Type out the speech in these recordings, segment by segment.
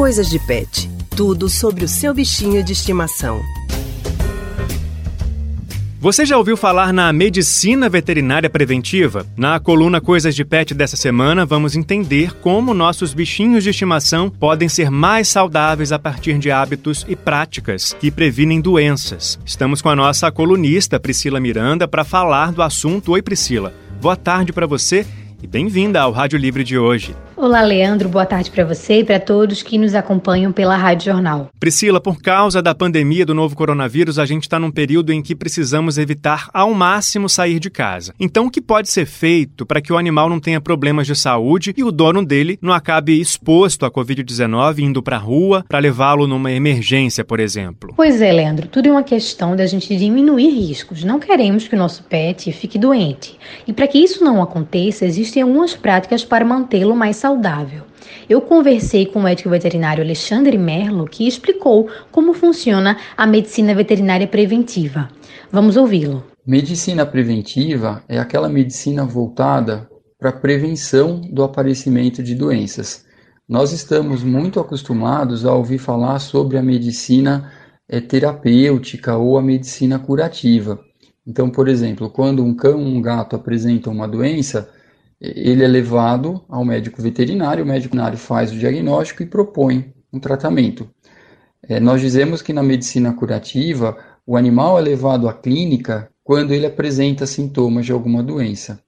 Coisas de Pet. Tudo sobre o seu bichinho de estimação. Você já ouviu falar na medicina veterinária preventiva? Na coluna Coisas de Pet dessa semana, vamos entender como nossos bichinhos de estimação podem ser mais saudáveis a partir de hábitos e práticas que previnem doenças. Estamos com a nossa colunista Priscila Miranda para falar do assunto. Oi, Priscila. Boa tarde para você e bem-vinda ao Rádio Livre de hoje. Olá, Leandro. Boa tarde para você e para todos que nos acompanham pela Rádio Jornal. Priscila, por causa da pandemia do novo coronavírus, a gente está num período em que precisamos evitar ao máximo sair de casa. Então, o que pode ser feito para que o animal não tenha problemas de saúde e o dono dele não acabe exposto à Covid-19 indo para a rua para levá-lo numa emergência, por exemplo? Pois é, Leandro. Tudo é uma questão da gente diminuir riscos. Não queremos que o nosso pet fique doente. E para que isso não aconteça, existem algumas práticas para mantê-lo mais saudável. Eu conversei com o médico veterinário Alexandre Merlo, que explicou como funciona a medicina veterinária preventiva. Vamos ouvi-lo. Medicina preventiva é aquela medicina voltada para a prevenção do aparecimento de doenças. Nós estamos muito acostumados a ouvir falar sobre a medicina é, terapêutica ou a medicina curativa. Então, por exemplo, quando um cão ou um gato apresentam uma doença, ele é levado ao médico veterinário, o médico veterinário faz o diagnóstico e propõe um tratamento. É, nós dizemos que na medicina curativa, o animal é levado à clínica quando ele apresenta sintomas de alguma doença.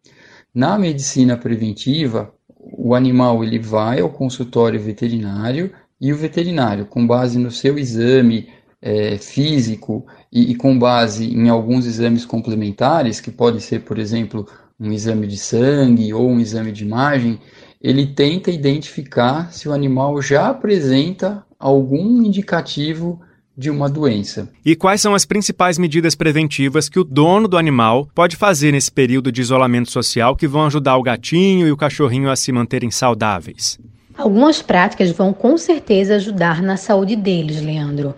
Na medicina preventiva, o animal ele vai ao consultório veterinário e o veterinário, com base no seu exame é, físico e, e com base em alguns exames complementares, que pode ser, por exemplo, um exame de sangue ou um exame de imagem, ele tenta identificar se o animal já apresenta algum indicativo de uma doença. E quais são as principais medidas preventivas que o dono do animal pode fazer nesse período de isolamento social que vão ajudar o gatinho e o cachorrinho a se manterem saudáveis? Algumas práticas vão com certeza ajudar na saúde deles, Leandro.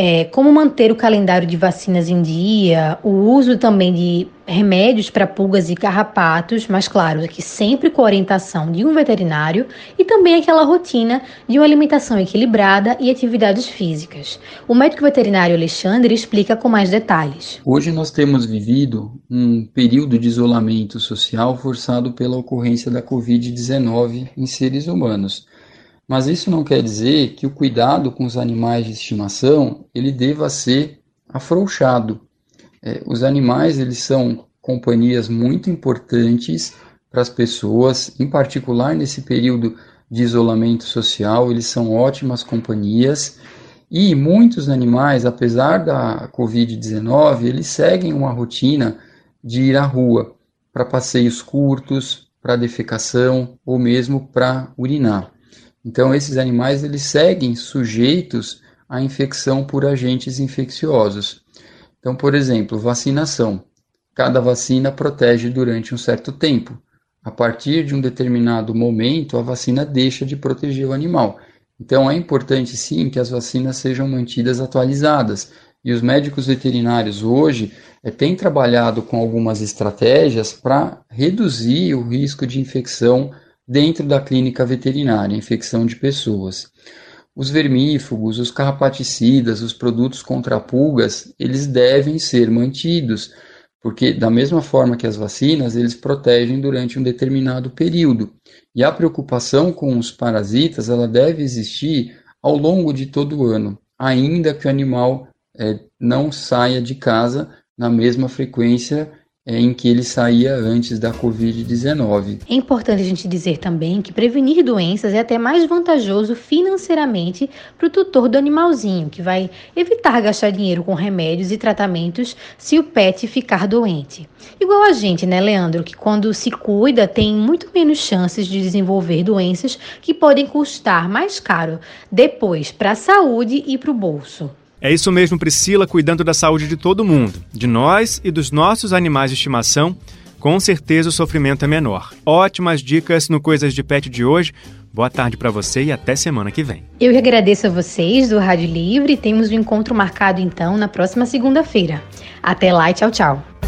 É, como manter o calendário de vacinas em dia, o uso também de remédios para pulgas e carrapatos, mas claro, aqui sempre com orientação de um veterinário e também aquela rotina de uma alimentação equilibrada e atividades físicas. O médico veterinário Alexandre explica com mais detalhes. Hoje nós temos vivido um período de isolamento social forçado pela ocorrência da Covid-19 em seres humanos. Mas isso não quer dizer que o cuidado com os animais de estimação ele deva ser afrouxado. É, os animais eles são companhias muito importantes para as pessoas, em particular nesse período de isolamento social, eles são ótimas companhias. E muitos animais, apesar da Covid-19, eles seguem uma rotina de ir à rua para passeios curtos, para defecação ou mesmo para urinar. Então esses animais eles seguem sujeitos à infecção por agentes infecciosos. Então, por exemplo, vacinação. Cada vacina protege durante um certo tempo. A partir de um determinado momento, a vacina deixa de proteger o animal. Então, é importante sim que as vacinas sejam mantidas atualizadas. E os médicos veterinários hoje é, têm trabalhado com algumas estratégias para reduzir o risco de infecção dentro da clínica veterinária, infecção de pessoas. Os vermífugos, os carrapaticidas, os produtos contra pulgas, eles devem ser mantidos, porque da mesma forma que as vacinas, eles protegem durante um determinado período. E a preocupação com os parasitas, ela deve existir ao longo de todo o ano, ainda que o animal é, não saia de casa na mesma frequência em que ele saía antes da Covid-19. É importante a gente dizer também que prevenir doenças é até mais vantajoso financeiramente para o tutor do animalzinho, que vai evitar gastar dinheiro com remédios e tratamentos se o pet ficar doente. Igual a gente, né, Leandro, que quando se cuida tem muito menos chances de desenvolver doenças que podem custar mais caro depois para a saúde e para o bolso. É isso mesmo, Priscila, cuidando da saúde de todo mundo, de nós e dos nossos animais de estimação. Com certeza o sofrimento é menor. Ótimas dicas no Coisas de Pet de hoje. Boa tarde para você e até semana que vem. Eu que agradeço a vocês do Rádio Livre. Temos um encontro marcado então na próxima segunda-feira. Até lá e tchau, tchau.